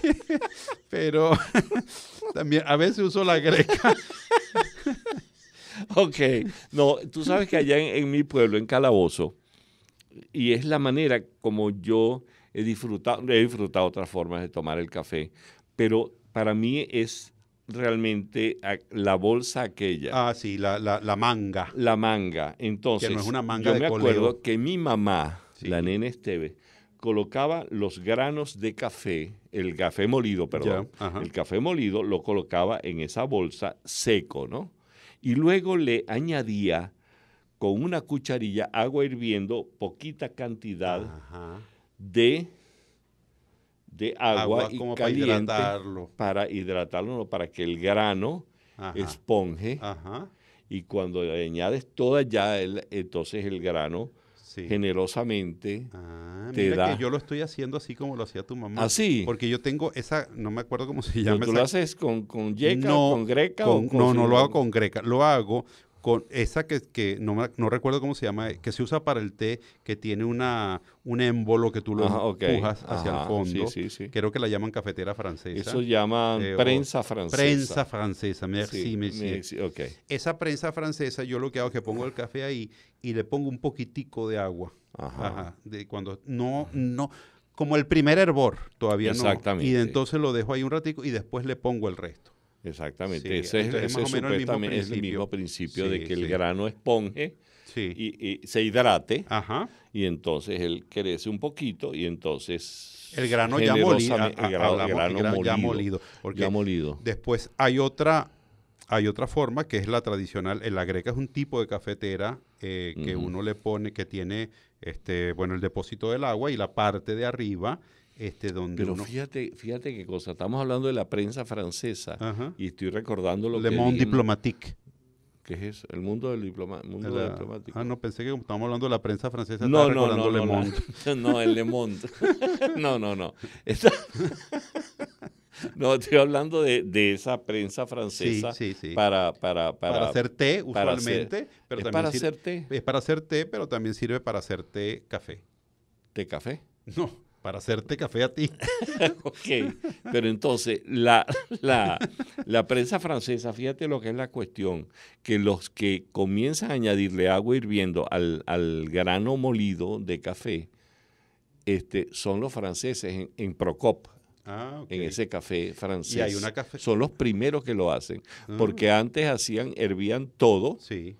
Pero también a veces uso la greca.
ok. No, tú sabes que allá en, en mi pueblo, en Calabozo, y es la manera como yo he disfrutado, he disfrutado otras formas de tomar el café, pero para mí es realmente la bolsa aquella.
Ah, sí, la, manga.
La manga. Entonces,
que no es una manga
yo me acuerdo que mi mamá, la nena Esteve, colocaba los granos de café, el café molido, perdón, el café molido lo colocaba en esa bolsa seco, ¿no? Y luego le añadía con una cucharilla agua hirviendo, poquita cantidad de, de agua, y caliente para hidratarlo. para que el grano esponje. Y cuando le añades toda ya, el, entonces el grano generosamente
ah, te da. Que yo lo estoy haciendo así como lo hacía tu mamá.
Así.
¿Ah, Porque yo tengo esa, no me acuerdo cómo se llama.
¿Tú lo haces con, con yeca, con greca? o
con no, no lo hago con greca. Lo hago con esa que, que no, no, recuerdo cómo se llama, que se usa para el té, que tiene una, un émbolo que tú lo empujas hacia el fondo. Creo que la llaman cafetera francesa.
Eso llaman eh, prensa francesa.
Prensa francesa, merci, Esa prensa francesa, yo lo que hago es que pongo el café ahí y le pongo un poquitico de agua. Ajá. de cuando no, no, como el primer hervor, todavía no. Y entonces lo dejo ahí un ratico y después le pongo el resto.
Exactamente.
Sí,
ese es, ese
el mismo
es el
principio.
mismo principio de que el
sí.
grano esponje y, y se hidrate
Ajá.
y entonces él crece un poquito y entonces
El grano ya molido.
el grano, grano
ya
molido,
molido. Porque
ya molido.
Después hay otra, hay otra forma que es la tradicional. En la greca es un tipo de cafetera eh, que uno le pone, que tiene, este, bueno, el depósito del agua y la parte de arriba, este, donde
Pero
uno.
fíjate, fíjate qué cosa. Estamos hablando de la prensa francesa
Ajá.
y estoy recordando lo
Le
que
Monde
dije en-
Diplomatique.
¿Qué es eso? El mundo del diploma, mundo
La-
diplomático.
ah, no, pensé que como estábamos hablando de la prensa francesa,
No, no,
recordando
no,
Le
no,
Monde.
no, no, el Le Monde. No, no, no. Está- No, estoy hablando de, de esa prensa francesa
Sí, sí, sí.
Para, para, para,
Para, hacer té, usualmente.
hacer-
pero
¿Es
también
para
sirve-
hacer té?
Es para hacer té, pero también sirve para hacer té café.
de café.
No, para hacerte café a ti.
Ok, pero entonces la, la, la prensa francesa, fíjate lo que es la cuestión, que los que comienzan a añadirle agua hirviendo al, al grano molido de café, este, son los franceses en, en Procop,
Ah, ok.
en ese café francés.
Y hay una café-
Son los primeros que lo hacen,
Ah.
porque antes hacían, hervían todo,
Sí.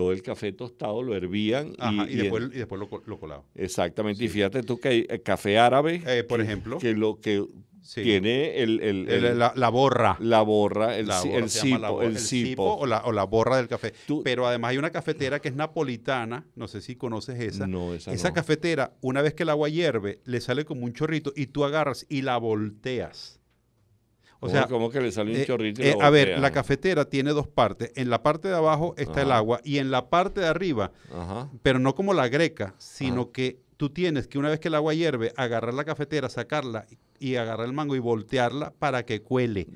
Todo el café tostado, lo hervían
Ajá, y,
y,
después, y después lo, lo colado.
exactamente. Y fíjate tú que hay eh, café árabe,
Eh, por
que-
ejemplo.
que lo que
Sí.
tiene el, el-
la, la borra.
la borra, el,
La
ci-
borra
el cipo, el cipo.
o, la, o la borra del café.
Tú-
Pero además hay una cafetera que es napolitana, no sé si conoces esa.
No, esa no.
cafetera, una vez que el agua hierve, le sale como un chorrito y tú agarras y la volteas. O
¿Cómo-
sea,
cómo que le sale un
eh,
chorrito
eh, a ver, la cafetera tiene dos partes. En la parte de abajo está el agua y en la parte de arriba,
Ajá.
pero no como la greca, sino
Ajá.
que tú tienes que una vez que el agua hierve, agarrar la cafetera, sacarla y agarrar el mango y voltearla para que cuele.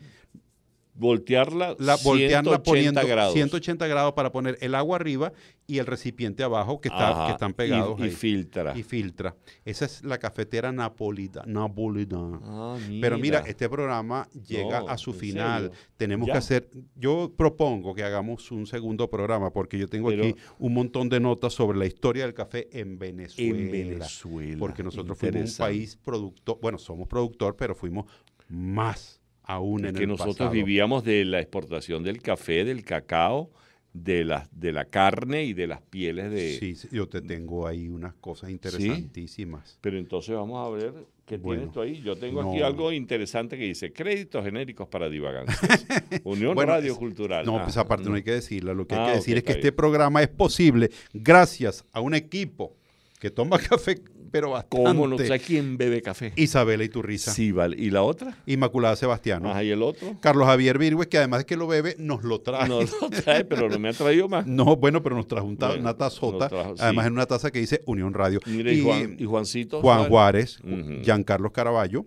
Voltearla,
La, voltearla
180
poniendo
grados.
180 grados para poner el agua arriba y el recipiente abajo que, está,
Ajá,
que están pegados
y,
ahí.
filtra.
Y filtra. Esa es la cafetera napolita, napolitana.
Ah,
Pero mira, este programa llega
No,
a su
¿en
final.
serio?
Tenemos
Ya.
que hacer, yo propongo que hagamos un segundo programa porque yo tengo
Pero-
aquí un montón de notas sobre la historia del café en Venezuela.
en Venezuela.
Porque nosotros fuimos un país productor, bueno, somos productor, pero fuimos más aún
Es
en
que
el
nosotros
pasado.
vivíamos de la exportación del café, del cacao, de la, de la carne y de las pieles de...
Sí, yo te tengo ahí unas cosas interesantísimas.
Pero entonces vamos a ver qué
Bueno,
tienes tú ahí. Yo tengo aquí
no.
algo interesante que dice créditos genéricos para divagancias. Unión
Bueno,
Radio Cultural.
No,
Ah,
pues aparte no hay que decirla. Lo que hay
Ah,
que
ok,
decir es que este
bien.
programa es posible gracias a un equipo que toma café, pero bastante.
¿Cómo no? ¿Sabes quién bebe café?
Isabela Iturriza.
Sí, vale. ¿Y la otra?
Inmaculada Sebastiano.
Ajá, ¿y el otro?
Carlos Javier Virgües, que además de que lo bebe, nos lo trae.
No lo trae, pero no me ha traído más.
No, bueno, pero nos trajo un ta-
Bueno,
una tazota,
nos trajo, sí.
además en una taza que dice Unión Radio.
Mira, y, Juan, y Juancito.
Juan. Juárez,
Ujú.
Giancarlos Caraballo,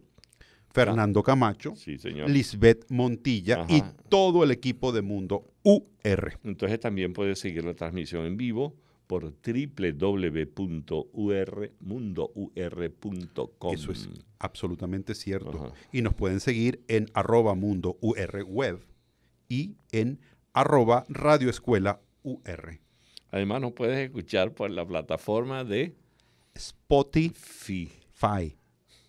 Fernando Camacho,
Sí, señor.
Lisbeth Montilla
Ajá.
y todo el equipo de Mundo UR.
Entonces también puedes seguir la transmisión en vivo por www.urmundour.com.
Eso es absolutamente cierto.
Ajá.
Y nos pueden seguir en arroba mundo UR web y en arroba radio escuela UR.
Además nos puedes escuchar por la plataforma de
Spotify.
FI.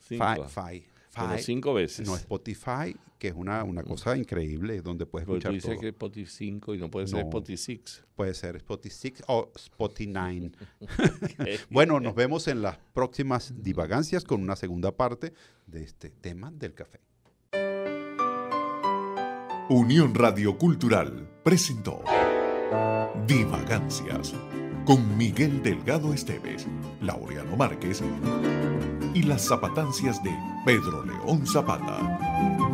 Cinco.
Fi- fi-
Bueno,
fi-
cinco veces.
No, Spotify, que es una, una cosa increíble donde puedes
Porque tú
escuchar
dices
todo.
que es Spotify 5 y no puede ser
No.
Spotify 6.
Puede ser Spotify 6 o Spotify 9. bueno, nos vemos en las próximas divagancias con una segunda parte de este tema del café.
Unión Radio Cultural presentó Divagancias con Miguel Delgado Esteves, Laureano Márquez y las zapatancias de Pedro León Zapata.